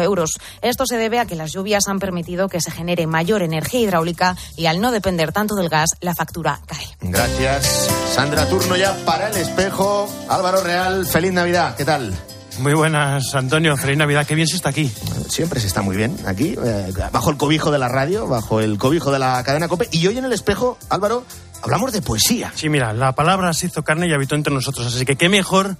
euros. Esto se debe a que las lluvias han permitido que se genere mayor energía hidráulica y al no depender tanto del gas, la factura cae. Gracias. Sandra, turno ya para el espejo. Álvaro Real, feliz Navidad. ¿Qué tal? Muy buenas, Antonio. Feliz Navidad. Qué bien se está aquí. Siempre se está muy bien aquí, eh, bajo el cobijo de la radio, bajo el cobijo de la cadena COPE. Y hoy en el espejo, Álvaro, hablamos de poesía. Sí, mira, la palabra se hizo carne y habitó entre nosotros. Así que qué mejor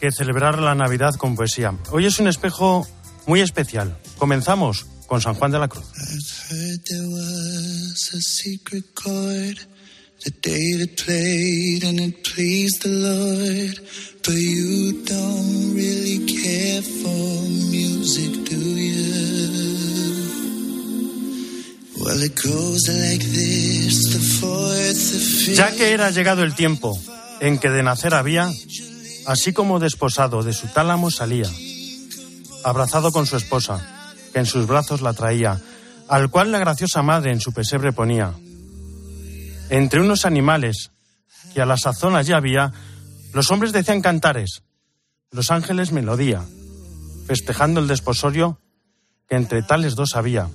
que celebrar la Navidad con poesía. Hoy es un espejo muy especial. Comenzamos con San Juan de la Cruz. Ya que era llegado el tiempo en que de nacer había, así como desposado de su tálamo salía, abrazado con su esposa, que en sus brazos la traía, al cual la graciosa madre en su pesebre ponía. Entre unos animales que a la sazón allí había, los hombres decían cantares, los ángeles melodía, festejando el desposorio que entre tales dos había.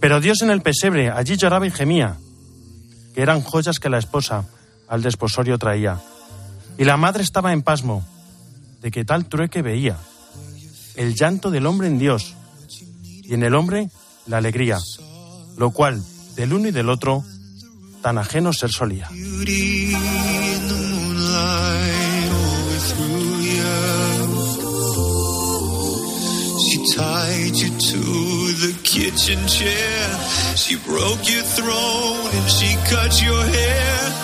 Pero Dios en el pesebre allí lloraba y gemía, que eran joyas que la esposa al desposorio traía. Y la madre estaba en pasmo de que tal trueque veía. El llanto del hombre en Dios y en el hombre la alegría, lo cual del uno y del otro tan ajeno ser solía.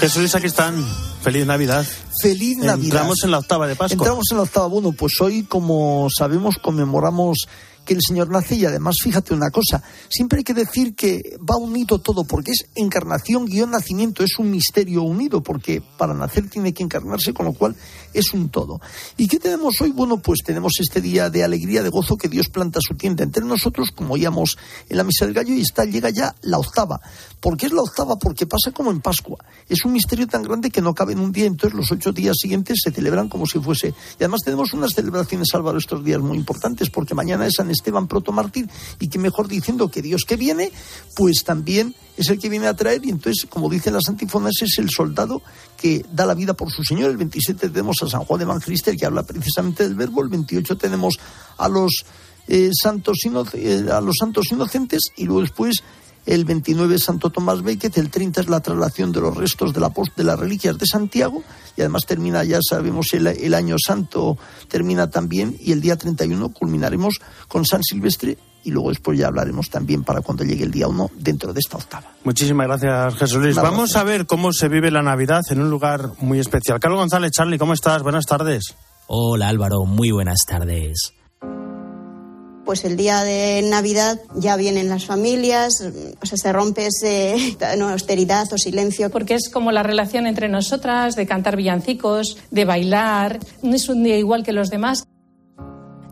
Jesús, aquí están. Feliz Navidad. Feliz Navidad. Entramos en la octava de Pascua. Entramos en la octava. Bueno, pues hoy, como sabemos, conmemoramos que el Señor nace y además fíjate una cosa, siempre hay que decir que va unido todo porque es encarnación guion nacimiento, es un misterio unido porque para nacer tiene que encarnarse, con lo cual es un todo. ¿Y qué tenemos hoy? Bueno, pues tenemos este día de alegría, de gozo que Dios planta su tienda entre nosotros, como oíamos en la misa del gallo, y está, llega ya la octava. ¿Por qué es la octava? Porque pasa como en Pascua. Es un misterio tan grande que no cabe en un día, entonces los ocho días siguientes se celebran como si fuese. Y además tenemos unas celebraciones, Álvaro, estos días muy importantes, porque mañana es San Esteban protomártir, y que mejor diciendo que Dios que viene, pues también es el que viene a traer, y entonces, como dicen las antífonas, es el soldado que da la vida por su Señor. El 27 tenemos a San Juan Evangelista, que habla precisamente del verbo. El 28 tenemos a los, eh, santos, eh, a los santos inocentes, y luego después el 29 es Santo Tomás Becket, el 30 es la traslación de los restos de, la, de las reliquias de Santiago y además termina, ya sabemos, el, el, año santo termina también y el día 31 culminaremos con San Silvestre y luego después ya hablaremos también para cuando llegue el día 1 dentro de esta octava. Muchísimas gracias, Jesús Luis. Vamos a ver cómo se vive la Navidad en un lugar muy especial. Carlos González, Charlie, ¿cómo estás? Buenas tardes. Hola Álvaro, muy buenas tardes pues el día de Navidad ya vienen las familias, o sea, se rompe ese no, austeridad o silencio. Porque es como la relación entre nosotras, de cantar villancicos, de bailar, no es un día igual que los demás.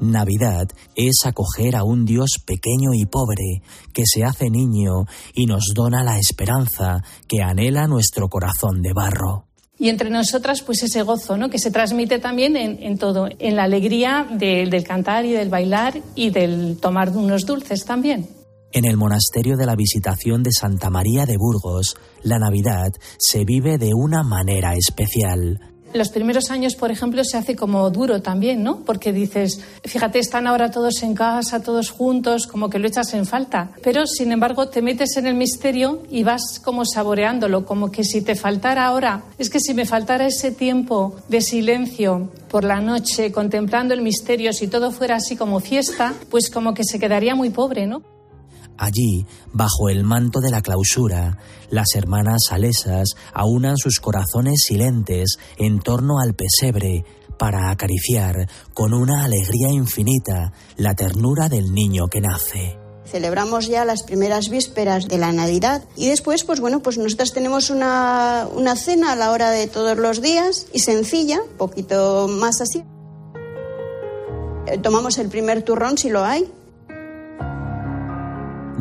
Navidad es acoger a un Dios pequeño y pobre que se hace niño y nos dona la esperanza que anhela nuestro corazón de barro y entre nosotras pues ese gozo ¿no? que se transmite también en, todo, en la alegría del cantar y del bailar y del tomar unos dulces también. En el monasterio de la Visitación de Santa María de Burgos, la Navidad se vive de una manera especial. Los primeros años, por ejemplo, se hace como duro también, ¿no? Porque dices, fíjate, están ahora todos en casa, todos juntos, como que lo echas en falta. Pero, sin embargo, te metes en el misterio y vas como saboreándolo, como que si te faltara ahora, es que si me faltara ese tiempo de silencio por la noche, contemplando el misterio, si todo fuera así como fiesta, pues como que se quedaría muy pobre, ¿no? Allí, bajo el manto de la clausura, las hermanas salesas aunan sus corazones silentes en torno al pesebre para acariciar con una alegría infinita la ternura del niño que nace. Celebramos ya las primeras vísperas de la Navidad y después, pues bueno, pues nosotras tenemos una, una cena a la hora de todos los días y sencilla, poquito más así. Eh, tomamos el primer turrón si lo hay,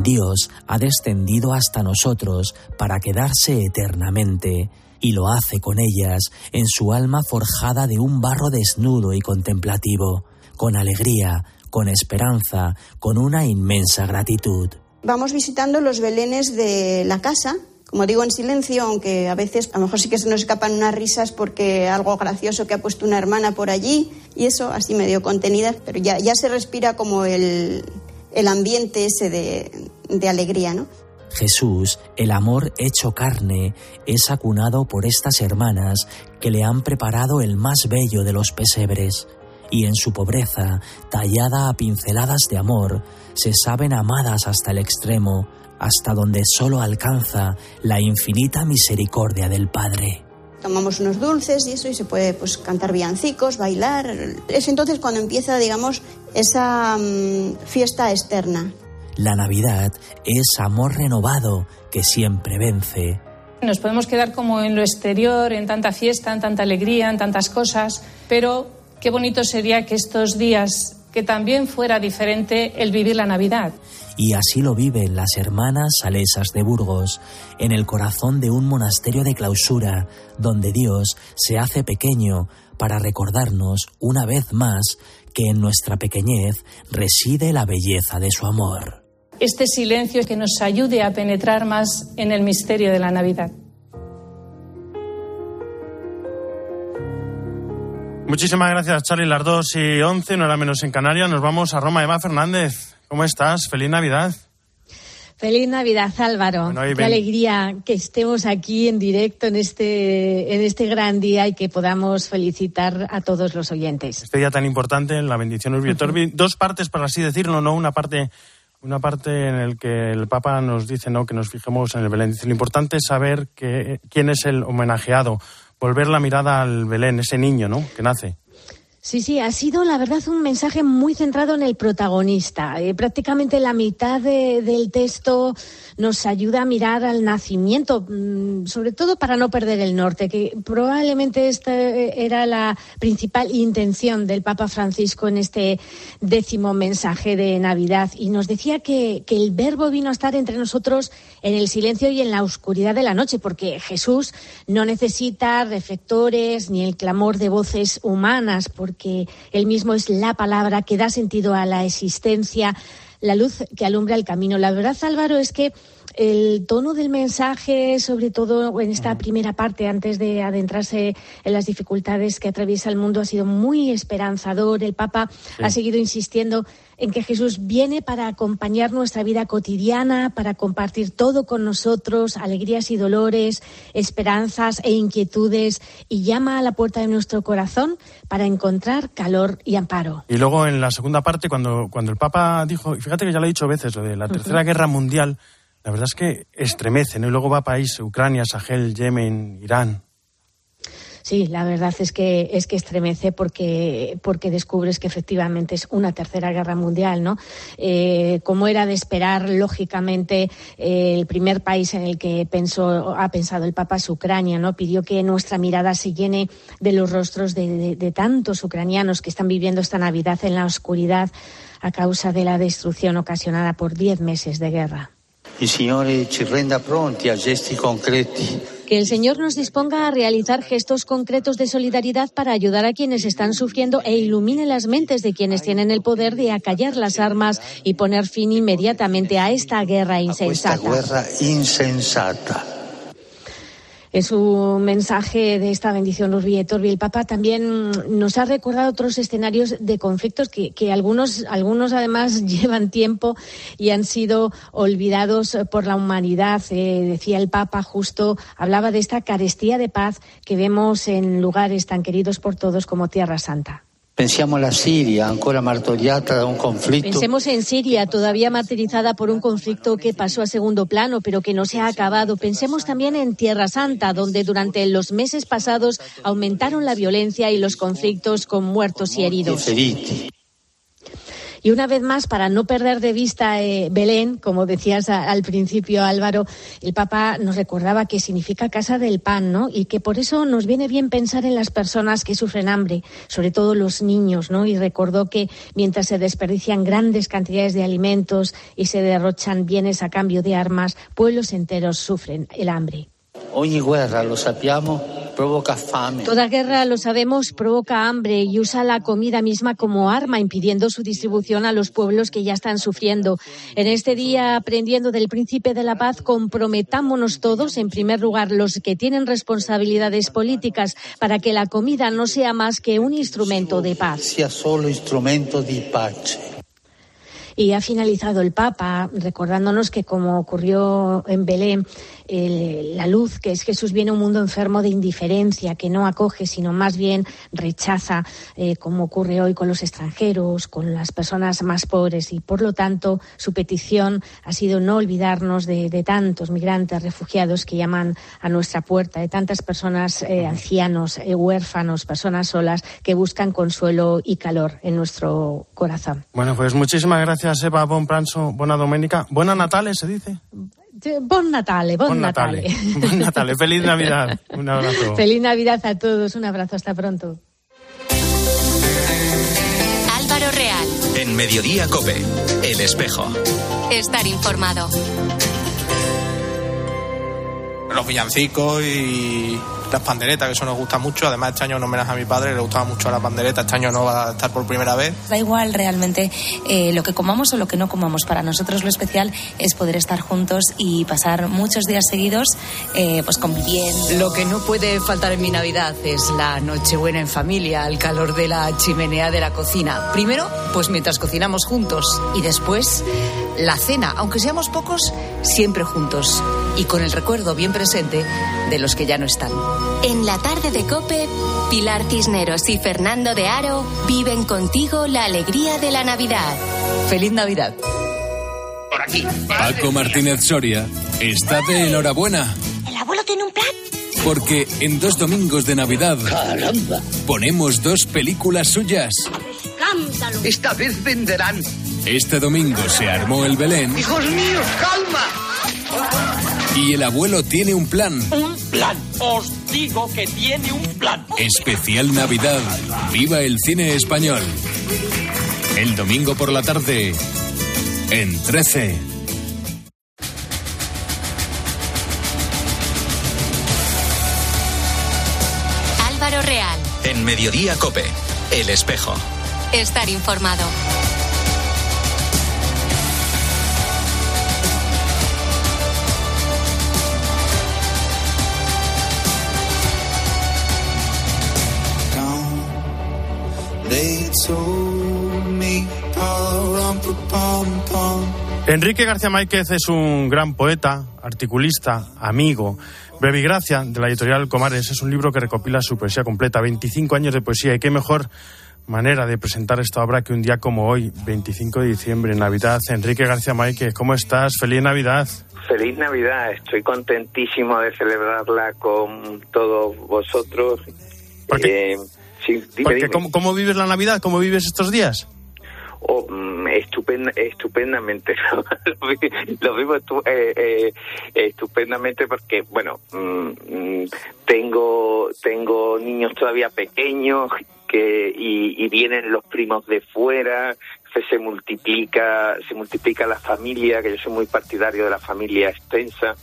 Dios ha descendido hasta nosotros para quedarse eternamente, y lo hace con ellas en su alma forjada de un barro desnudo y contemplativo, con alegría, con esperanza, con una inmensa gratitud. Vamos visitando los belenes de la casa, como digo, en silencio, aunque a veces a lo mejor sí que se nos escapan unas risas porque algo gracioso que ha puesto una hermana por allí y eso, así medio contenida, pero ya, ya se respira como el, el ambiente ese de, de alegría, ¿no? Jesús, el amor hecho carne, es acunado por estas hermanas que le han preparado el más bello de los pesebres, y en su pobreza, tallada a pinceladas de amor, se saben amadas hasta el extremo, hasta donde solo alcanza la infinita misericordia del Padre. Tomamos unos dulces y eso, y se puede pues, cantar villancicos, bailar. Es entonces cuando empieza, digamos, esa mm, fiesta externa. La Navidad es amor renovado que siempre vence. Nos podemos quedar como en lo exterior, en tanta fiesta, en tanta alegría, en tantas cosas, pero qué bonito sería que estos días que también fuera diferente el vivir la Navidad. Y así lo viven las hermanas salesas de Burgos, en el corazón de un monasterio de clausura, donde Dios se hace pequeño para recordarnos una vez más que en nuestra pequeñez reside la belleza de su amor. Este silencio que nos ayude a penetrar más en el misterio de la Navidad. Muchísimas gracias, Charlie. Las 2 y 11, no era menos en Canarias. Nos vamos a Roma. Eva Fernández, ¿cómo estás? Feliz Navidad. Feliz Navidad, Álvaro. Qué alegría que estemos aquí en directo en este, en este gran día y que podamos felicitar a todos los oyentes. Este día tan importante, la bendición Urbi uh Dos partes, para así decirlo, ¿no? Una parte, una parte en la que el Papa nos dice ¿no? que nos fijemos en el Belén. Dice, lo importante es saber que, quién es el homenajeado volver la mirada al Belén, ese niño, ¿no? Que nace. Sí, sí, ha sido la verdad un mensaje muy centrado en el protagonista. Eh, prácticamente la mitad del texto nos ayuda a mirar al nacimiento, mm, sobre todo para no perder el norte, que probablemente esta era la principal intención del Papa Francisco en este décimo mensaje de Navidad. Y nos decía que, que el verbo vino a estar entre nosotros en el silencio y en la oscuridad de la noche, porque Jesús no necesita reflectores ni el clamor de voces humanas porque Él mismo es la palabra que da sentido a la existencia, la luz que alumbra el camino. La verdad, Álvaro, es que el tono del mensaje, sobre todo en esta primera parte, antes de adentrarse en las dificultades que atraviesa el mundo, ha sido muy esperanzador. El Papa ha seguido insistiendo en que Jesús viene para acompañar nuestra vida cotidiana, para compartir todo con nosotros, alegrías y dolores, esperanzas e inquietudes, y llama a la puerta de nuestro corazón para encontrar calor y amparo. Y luego en la segunda parte, cuando, cuando el Papa dijo, y fíjate que ya lo he dicho veces, lo de la Tercera Guerra Mundial, la verdad es que estremece, ¿no? Y luego va a país, Ucrania, Sahel, Yemen, Irán. Sí, la verdad es que es que estremece porque porque descubres que efectivamente es una tercera guerra mundial, ¿no? Eh, como era de esperar, lógicamente eh, el primer país en el que pensó ha pensado el Papa es Ucrania, ¿no? Pidió que nuestra mirada se llene de los rostros de tantos ucranianos que están viviendo esta Navidad en la oscuridad a causa de la destrucción ocasionada por diez meses de guerra. Que el Señor nos disponga a realizar gestos concretos de solidaridad para ayudar a quienes están sufriendo e ilumine las mentes de quienes tienen el poder de acallar las armas y poner fin inmediatamente a esta guerra insensata. En su mensaje de esta bendición Urbi et el Papa también nos ha recordado otros escenarios de conflictos que, algunos, algunos además llevan tiempo y han sido olvidados por la humanidad. Eh, decía el Papa justo, hablaba de esta carestía de paz que vemos en lugares tan queridos por todos como Tierra Santa. Pensemos en Siria, todavía martirizada por un conflicto que pasó a segundo plano, pero que no se ha acabado. Pensemos también en Tierra Santa, donde durante los meses pasados aumentaron la violencia y los conflictos con muertos y heridos. Y una vez más, para no perder de vista eh, Belén, como decías al principio, Álvaro, el Papa nos recordaba que significa casa del pan, ¿no? Y que por eso nos viene bien pensar en las personas que sufren hambre, sobre todo los niños, ¿no? Y recordó que mientras se desperdician grandes cantidades de alimentos y se derrochan bienes a cambio de armas, pueblos enteros sufren el hambre. Toda guerra, lo sabemos, provoca hambre y usa la comida misma como arma, impidiendo su distribución a los pueblos que ya están sufriendo. En este día, aprendiendo del príncipe de la paz, comprometámonos todos, en primer lugar, los que tienen responsabilidades políticas, para que la comida no sea más que un instrumento de paz. Sea solo instrumento de paz. Y ha finalizado el Papa recordándonos que, como ocurrió en Belén, la luz, que es Jesús, viene a un mundo enfermo de indiferencia, que no acoge, sino más bien rechaza, eh, como ocurre hoy con los extranjeros, con las personas más pobres. Y, por lo tanto, su petición ha sido no olvidarnos de, tantos migrantes, refugiados que llaman a nuestra puerta, de tantas personas, eh, ancianos, eh, huérfanos, personas solas, que buscan consuelo y calor en nuestro corazón. Bueno, pues muchísimas gracias, Eva. Bon pranzo, buena doménica. Buena Natale, se dice. Bon Natale, bon, Natale. Bon Natale, feliz Navidad. Un abrazo. Feliz Navidad a todos, un abrazo, hasta pronto. Álvaro Real. En Mediodía Cope, El Espejo. Estar informado. Los villancicos y las panderetas, que eso nos gusta mucho. Además, este año en homenaje a mi padre le gustaba mucho la pandereta. Este año no va a estar por primera vez. Da igual realmente eh, lo que comamos o lo que no comamos. Para nosotros lo especial es poder estar juntos y pasar muchos días seguidos eh, pues conviviendo. Lo que no puede faltar en mi Navidad es la Nochebuena en familia, el calor de la chimenea de la cocina. Primero, pues mientras cocinamos juntos y después la cena, aunque seamos pocos, siempre juntos y con el recuerdo bien presente de los que ya no están. En la tarde de Cope, Pilar Cisneros y Fernando de Aro viven contigo la alegría de la Navidad. Feliz Navidad. Por aquí. Paco Martínez Soria está de enhorabuena. ¿El abuelo tiene un plan? Porque en dos domingos de Navidad ¡Caramba! ponemos dos películas suyas. ¡Escándalo! Esta vez venderán. Este domingo se armó el Belén. ¡Hijos míos, calma! Y el abuelo tiene un plan. Un plan. Os digo que tiene un plan. Especial Navidad. Viva el cine español. El domingo por la tarde. En 13. Álvaro Real. En Mediodía Cope, El Espejo. Estar informado. Enrique García Máquez es un gran poeta, articulista, amigo. Brevigracia, de la editorial Comares, es un libro que recopila su poesía completa, 25 años de poesía. Y qué mejor manera de presentar esta obra que un día como hoy, 25 de diciembre, Navidad. Enrique García Máquez, ¿cómo estás? Feliz Navidad. Feliz Navidad, estoy contentísimo de celebrarla con todos vosotros. ¿Por qué? Eh, sí, dime, Porque, dime. ¿cómo, ¿Cómo vives la Navidad? ¿Cómo vives estos días? Oh, mm, estupenda- estupendamente. lo, vi- lo vivo estu- eh, eh, estupendamente porque, bueno, mm, mm, tengo tengo niños todavía pequeños que y, y vienen los primos de fuera. Se, se multiplica se multiplica la familia, que yo soy muy partidario de la familia extensa.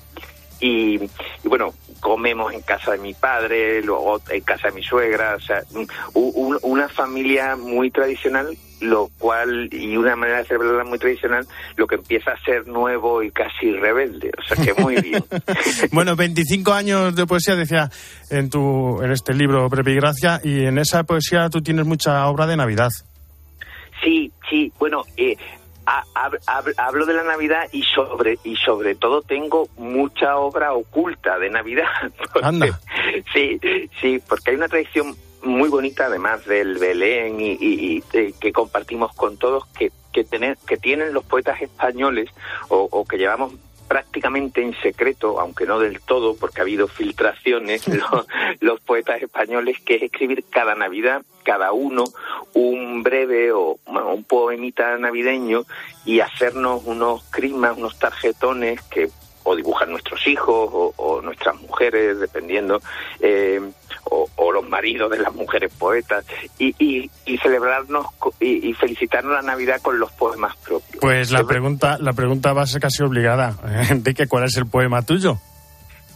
Y, y bueno, comemos en casa de mi padre, luego en casa de mi suegra, o sea, un- un- una familia muy tradicional, lo cual, y una manera de celebrarla muy tradicional, lo que empieza a ser nuevo y casi rebelde, o sea que muy bien. Bueno, 25 años de poesía, decía en, tu, en este libro Brevigracia, y en esa poesía tú tienes mucha obra de Navidad. Sí, sí, bueno, eh, hablo de la Navidad y sobre y sobre todo tengo mucha obra oculta de Navidad. porque- Anda. Sí, sí, porque hay una tradición muy bonita, además del Belén y, y- y, eh, que compartimos con todos, que que, tener- que tienen los poetas españoles o, o que llevamos prácticamente en secreto, aunque no del todo, porque ha habido filtraciones, los, los poetas españoles, que es escribir cada Navidad, cada uno, un breve o bueno, un poemita navideño y hacernos unos crismas, unos tarjetones que o dibujan nuestros hijos o, o nuestras mujeres, dependiendo, eh, o, o los maridos de las mujeres poetas, y, y, y celebrarnos y, y felicitarnos la Navidad con los poemas propios. Pues la pregunta, la pregunta va a ser casi obligada. Enrique, ¿cuál es el poema tuyo?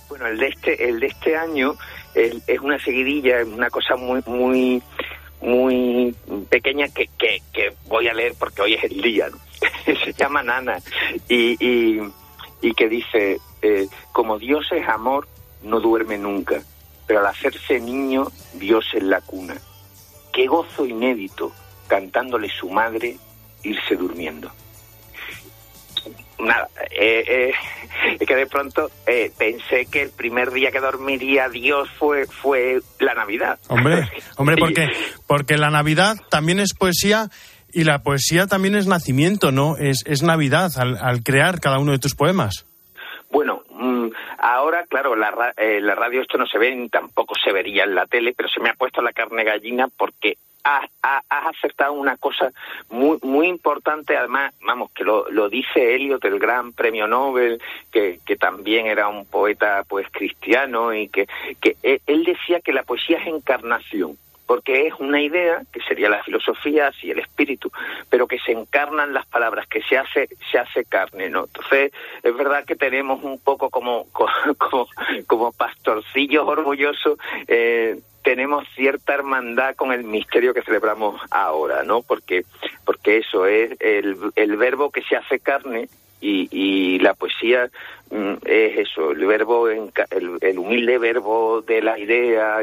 Bueno, el de este, el de este año el- es una seguidilla, es una cosa muy, muy, muy pequeña que, que, que voy a leer porque hoy es el día, ¿no? Se llama Nana y, y, y que dice, eh, como Dios es amor, no duerme nunca, pero al hacerse niño, Dios es la cuna. Qué gozo inédito, cantándole su madre, irse durmiendo. Nada, eh, eh, es que de pronto eh, pensé que el primer día que dormiría Dios fue, fue la Navidad. Hombre, hombre, porque, porque la Navidad también es poesía y la poesía también es nacimiento, ¿no? Es, es Navidad al, al crear cada uno de tus poemas. Bueno, mm, ahora, claro, la, eh, la radio esto no se ve ni tampoco se vería en la tele, pero se me ha puesto la carne gallina porque has, ha- has acertado una cosa muy muy importante, además, vamos, que lo, lo dice Eliot, el gran premio Nobel, que, que también era un poeta pues cristiano y que, que él- él decía que la poesía es encarnación porque es una idea que sería la filosofía así el espíritu pero que se encarnan las palabras que se hace se hace carne no entonces es verdad que tenemos un poco como como como pastorcillos orgullosos eh, tenemos cierta hermandad con el misterio que celebramos ahora no porque porque eso es el, el verbo que se hace carne y, y la poesía mm, es eso, el verbo, enca- el, humilde verbo de la idea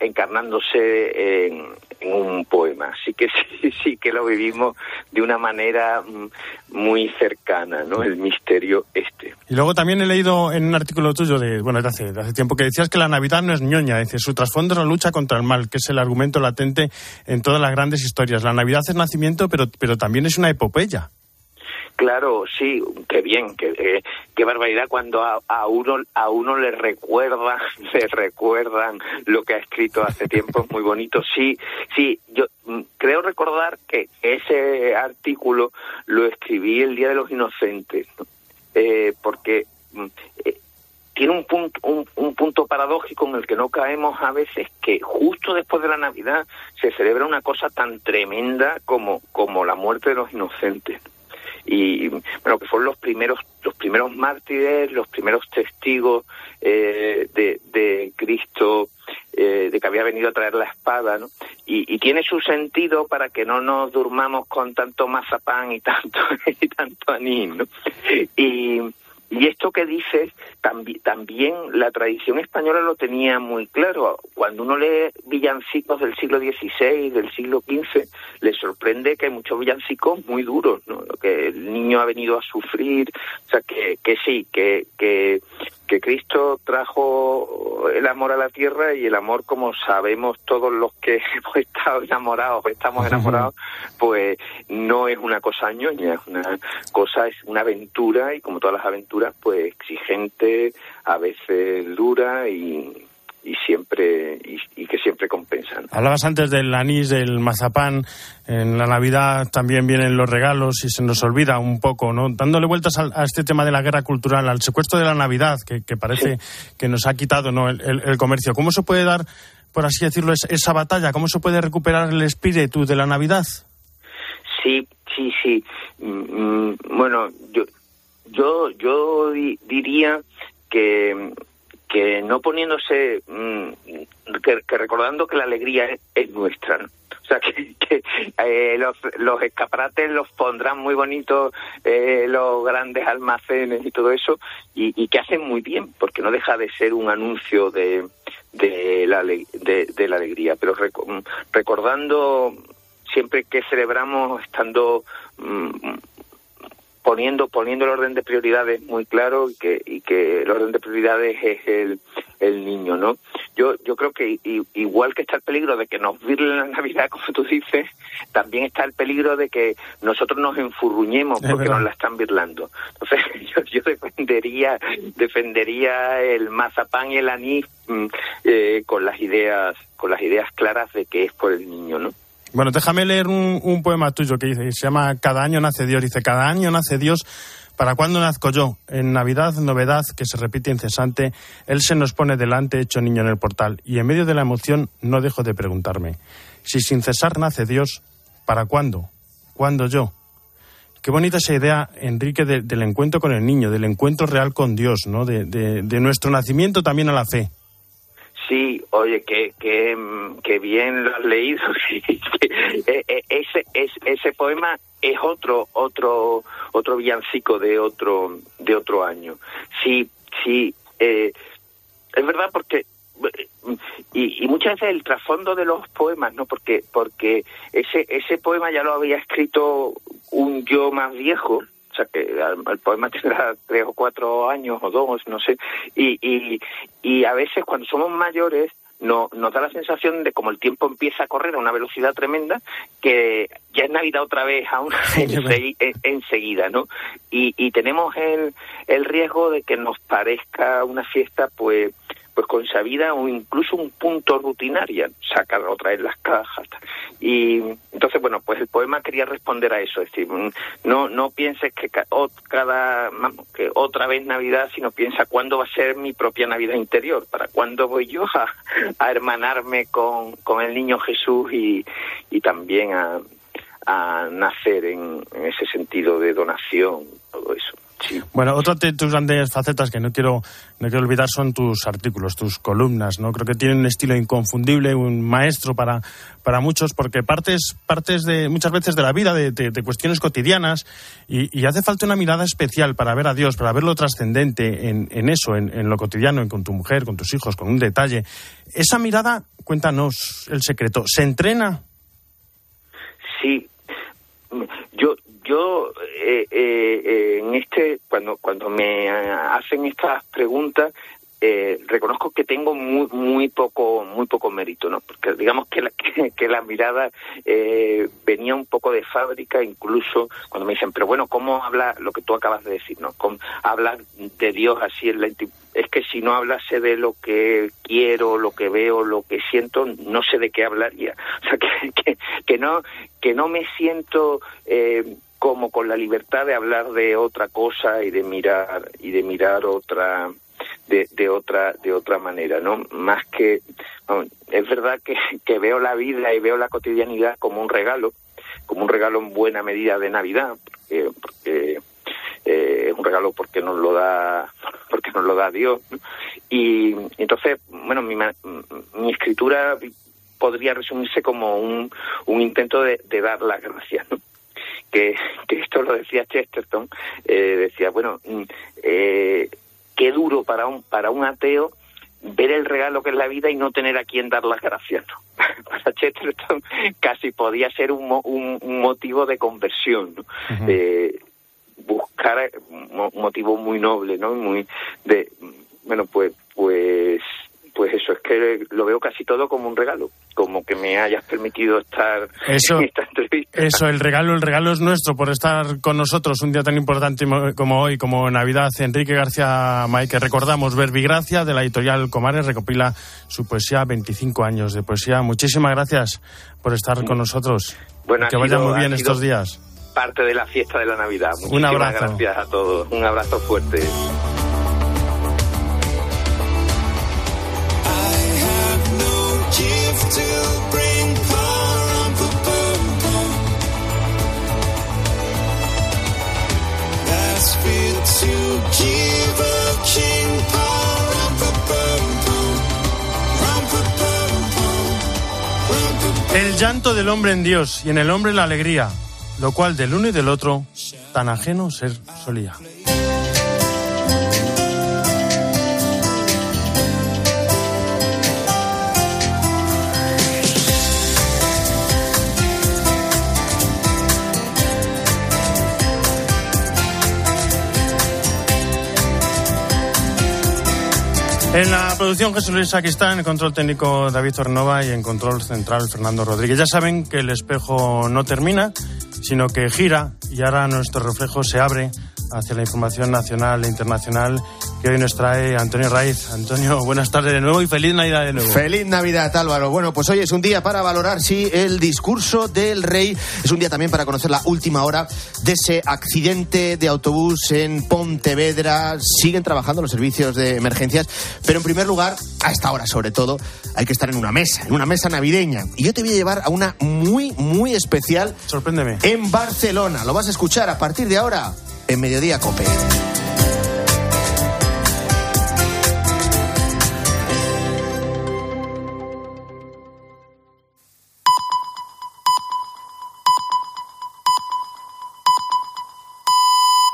encarnándose en, un poema. Así que sí, sí que lo vivimos de una manera mm, muy cercana, ¿no? El misterio este. Y luego también he leído en un artículo tuyo de, bueno, de hace, de hace tiempo que decías que la Navidad no es ñoña, dice, su trasfondo es la lucha contra el mal, que es el argumento latente en todas las grandes historias. La Navidad es nacimiento, pero, pero también es una epopeya. Claro, sí, qué bien, qué, qué barbaridad cuando a, a uno a uno le recuerdan, le recuerdan lo que ha escrito hace tiempo, es muy bonito. Sí, sí, yo mm, creo recordar que ese artículo lo escribí el Día de los Inocentes, ¿no? Eh, porque mm, eh, tiene un punto, un, un punto paradójico en el que no caemos a veces que justo después de la Navidad se celebra una cosa tan tremenda como, como la muerte de los inocentes y bueno que fueron los primeros los primeros mártires los primeros testigos eh, de, de Cristo eh, de que había venido a traer la espada ¿no? y, y tiene su sentido para que no nos durmamos con tanto mazapán y tanto y tanto anís ¿no? y y esto que dices, tambi- también la tradición española lo tenía muy claro. Cuando uno lee villancicos del siglo XVI, del siglo XV, le sorprende que hay muchos villancicos muy duros, ¿no? Que el niño ha venido a sufrir. O sea, que, que sí, que, que, que Cristo trajo el amor a la tierra y el amor, como sabemos todos los que hemos estado enamorados, estamos enamorados, pues no es una cosa ñoña, es una cosa, es una aventura y como todas las aventuras, pues exigente, a veces dura y, y siempre y, y que siempre compensan. Hablabas antes del anís, del mazapán. En la Navidad también vienen los regalos y se nos olvida un poco, ¿no? Dándole vueltas al- a, este tema de la guerra cultural, al secuestro de la Navidad, que, que parece que nos ha quitado ¿no? el, el- el comercio. ¿Cómo se puede dar, por así decirlo, es- esa batalla? ¿Cómo se puede recuperar el espíritu de la Navidad? Sí, sí, sí. Mm, mm, bueno, yo yo yo di- diría que que no poniéndose mm, que, que recordando que la alegría es, es nuestra ¿no? o sea que, que, eh, los, los escaparates los pondrán muy bonitos eh, los grandes almacenes y todo eso y, que hacen muy bien porque no deja de ser un anuncio de de la, de, la alegría pero reco- mm, recordando siempre que celebramos estando mm, poniendo poniendo el orden de prioridades muy claro y que y que el orden de prioridades es el, el niño no yo yo creo que igual que está el peligro de que nos virlen la navidad como tú dices también está el peligro de que nosotros nos enfurruñemos Es porque verdad. nos la están virlando entonces yo, yo defendería defendería el mazapán y el anís mm, eh, con las ideas con las ideas claras de que es por el niño no Bueno, déjame leer un, poema tuyo que dice, se llama Cada año nace Dios. Dice, cada año nace Dios. ¿Para cuándo nazco yo? En Navidad, novedad que se repite incesante, Él se nos pone delante hecho niño en el portal. Y en medio de la emoción no dejo de preguntarme, si sin cesar nace Dios, ¿para cuándo? ¿Cuándo yo? Qué bonita esa idea, Enrique, de- del encuentro con el niño, del encuentro real con Dios, ¿no? De- de nuestro nacimiento también a la fe. Sí, oye, que, que, que bien lo has leído. eh, eh, ese, es- ese poema es otro, otro, otro villancico de otro, de otro año. Sí, sí, eh, es verdad porque y, y muchas veces el trasfondo de los poemas, ¿no? Porque porque ese ese poema ya lo había escrito un yo más viejo, o sea que el, poema tendrá tres o cuatro años o dos, no sé, y, y, y a veces cuando somos mayores no, nos da la sensación de como el tiempo empieza a correr a una velocidad tremenda que ya es Navidad otra vez aún ensegui- en- enseguida, ¿no? Y, y tenemos el, el riesgo de que nos parezca una fiesta pues pues consabida o incluso un punto rutinaria, sacar otra vez las cajas. Y entonces, bueno, pues el poema quería responder a eso, es decir, mm, no no pienses que cada que otra vez Navidad, sino piensa cuándo va a ser mi propia Navidad interior, para cuándo voy yo a, hermanarme con, con el niño Jesús y, y también a, a nacer en ese sentido de donación, todo eso. Bueno, otra de tus grandes facetas que no quiero, no quiero olvidar son tus artículos, tus columnas, ¿no? Creo que tienen un estilo inconfundible, un maestro para, para muchos, porque partes, partes de, muchas veces de la vida, de, de- cuestiones cotidianas, y, hace falta una mirada especial para ver a Dios, para ver lo trascendente en, en eso, en, en lo cotidiano, en- con tu mujer, con tus hijos, con un detalle. Esa mirada, cuéntanos el secreto, ¿se entrena? Sí, yo yo eh, eh, eh, en este cuando cuando me eh, hacen estas preguntas eh, reconozco que tengo muy muy poco muy poco mérito no porque digamos que la, que, la mirada eh, venía un poco de fábrica incluso cuando me dicen pero bueno cómo habla lo que tú acabas de decir no ¿Cómo hablar de Dios así en la es que si no hablase de lo que quiero lo que veo lo que siento no sé de qué hablaría. O sea que, que, que no que no me siento eh, como con la libertad de hablar de otra cosa y de mirar y de mirar otra de, otra de otra manera no más que es verdad que, que veo la vida y veo la cotidianidad como un regalo como un regalo en buena medida de navidad porque, porque eh, es un regalo porque nos lo da porque nos lo da Dios y entonces bueno mi, mi escritura podría resumirse como un, un intento de, de dar las gracias ¿no? Que, que esto lo decía Chesterton eh, decía bueno mm, eh, qué duro para un para un ateo ver el regalo que es la vida y no tener a quien dar las gracias ¿no? para Chesterton casi podía ser un, mo- un, un motivo de conversión ¿no? Eh, buscar un mo- un motivo muy noble, ¿no? Muy de bueno, pues pues pues eso es que lo veo casi todo como un regalo, como que me hayas permitido estar Eso- en esta entrevista. Eso, el regalo, el regalo es nuestro por estar con nosotros un día tan importante mo- como hoy, como Navidad. Enrique García May, que recordamos, Verbigracia, de la editorial Comares, recopila su poesía, 25 años de poesía. Muchísimas gracias por estar con nosotros. Bueno, que vaya sido- muy bien estos días. Parte de la fiesta de la Navidad. Un Muchísimas abrazo. gracias a todos. Un abrazo fuerte. Llanto del hombre en Dios y en el hombre la alegría, lo cual del uno y del otro tan ajeno ser solía. En la producción Jesús Luis Sacristán, en el control técnico David Tornova y en control central Fernando Rodríguez. Ya saben que el espejo no termina, sino que gira y ahora nuestro reflejo se abre hacia la información nacional e internacional que hoy nos trae Antonio Raiz. Antonio, buenas tardes de nuevo y feliz Navidad de nuevo. Feliz Navidad, Álvaro. Bueno, pues hoy es un día para valorar, sí, el discurso del rey. Es un día también para conocer la última hora de ese accidente de autobús en Pontevedra. Siguen trabajando los servicios de emergencias, pero en primer lugar, a esta hora sobre todo, hay que estar en una mesa, en una mesa navideña. Y yo te voy a llevar a una muy, muy especial. Sorpréndeme. En Barcelona. Lo vas a escuchar a partir de ahora en Mediodía Cope.